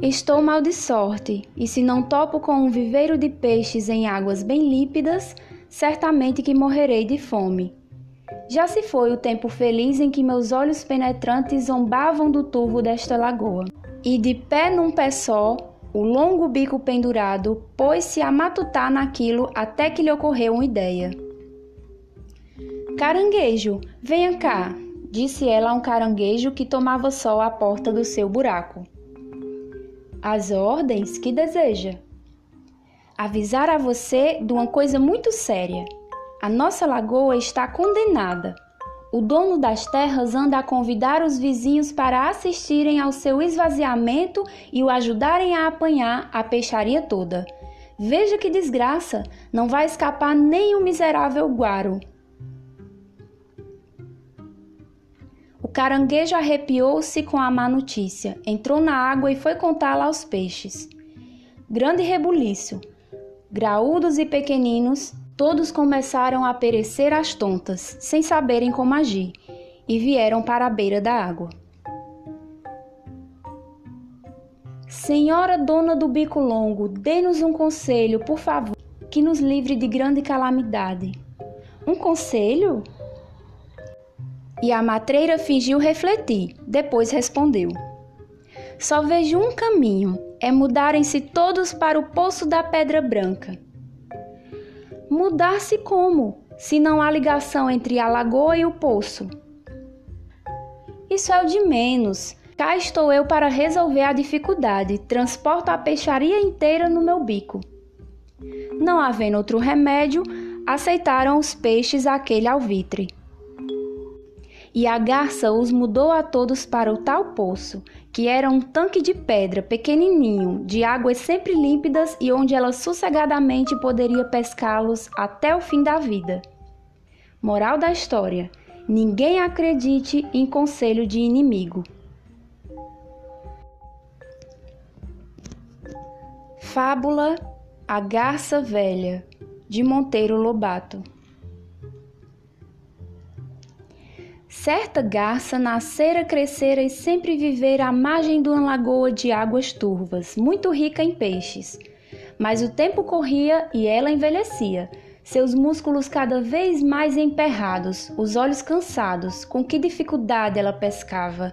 Estou mal de sorte, e se não topo com um viveiro de peixes em águas bem límpidas, certamente que morrerei de fome. Já se foi o tempo feliz em que meus olhos penetrantes zombavam do turvo desta lagoa. E de pé num pé só, o longo bico pendurado, pôs-se a matutar naquilo até que lhe ocorreu uma ideia. Caranguejo, venha cá, disse ela a um caranguejo que tomava sol à porta do seu buraco. As ordens que deseja. Avisar a você de uma coisa muito séria. A nossa lagoa está condenada. O dono das terras anda a convidar os vizinhos para assistirem ao seu esvaziamento e o ajudarem a apanhar a peixaria toda. Veja que desgraça! Não vai escapar nem o miserável guaro. O caranguejo arrepiou-se com a má notícia, entrou na água e foi contá-la aos peixes. Grande rebuliço. Graúdos e pequeninos, todos começaram a perecer às tontas, sem saberem como agir, e vieram para a beira da água. Senhora dona do bico longo, dê-nos um conselho, por favor, que nos livre de grande calamidade. Um conselho? E a matreira fingiu refletir, depois respondeu: Só vejo um caminho, é mudarem-se todos para o poço da Pedra Branca. Mudar-se como, se não há ligação entre a lagoa e o poço? Isso é o de menos. Cá estou eu para resolver a dificuldade. Transporto a peixaria inteira no meu bico. Não havendo outro remédio, aceitaram os peixes aquele alvitre e a garça os mudou a todos para o tal poço, que era um tanque de pedra pequenininho, de águas sempre límpidas e onde ela sossegadamente poderia pescá-los até o fim da vida. Moral da história: ninguém acredite em conselho de inimigo. Fábula A Garça Velha, de Monteiro Lobato. Certa garça nascera, crescera e sempre vivera à margem de uma lagoa de águas turvas, muito rica em peixes. Mas o tempo corria e ela envelhecia, seus músculos cada vez mais emperrados, os olhos cansados, com que dificuldade ela pescava.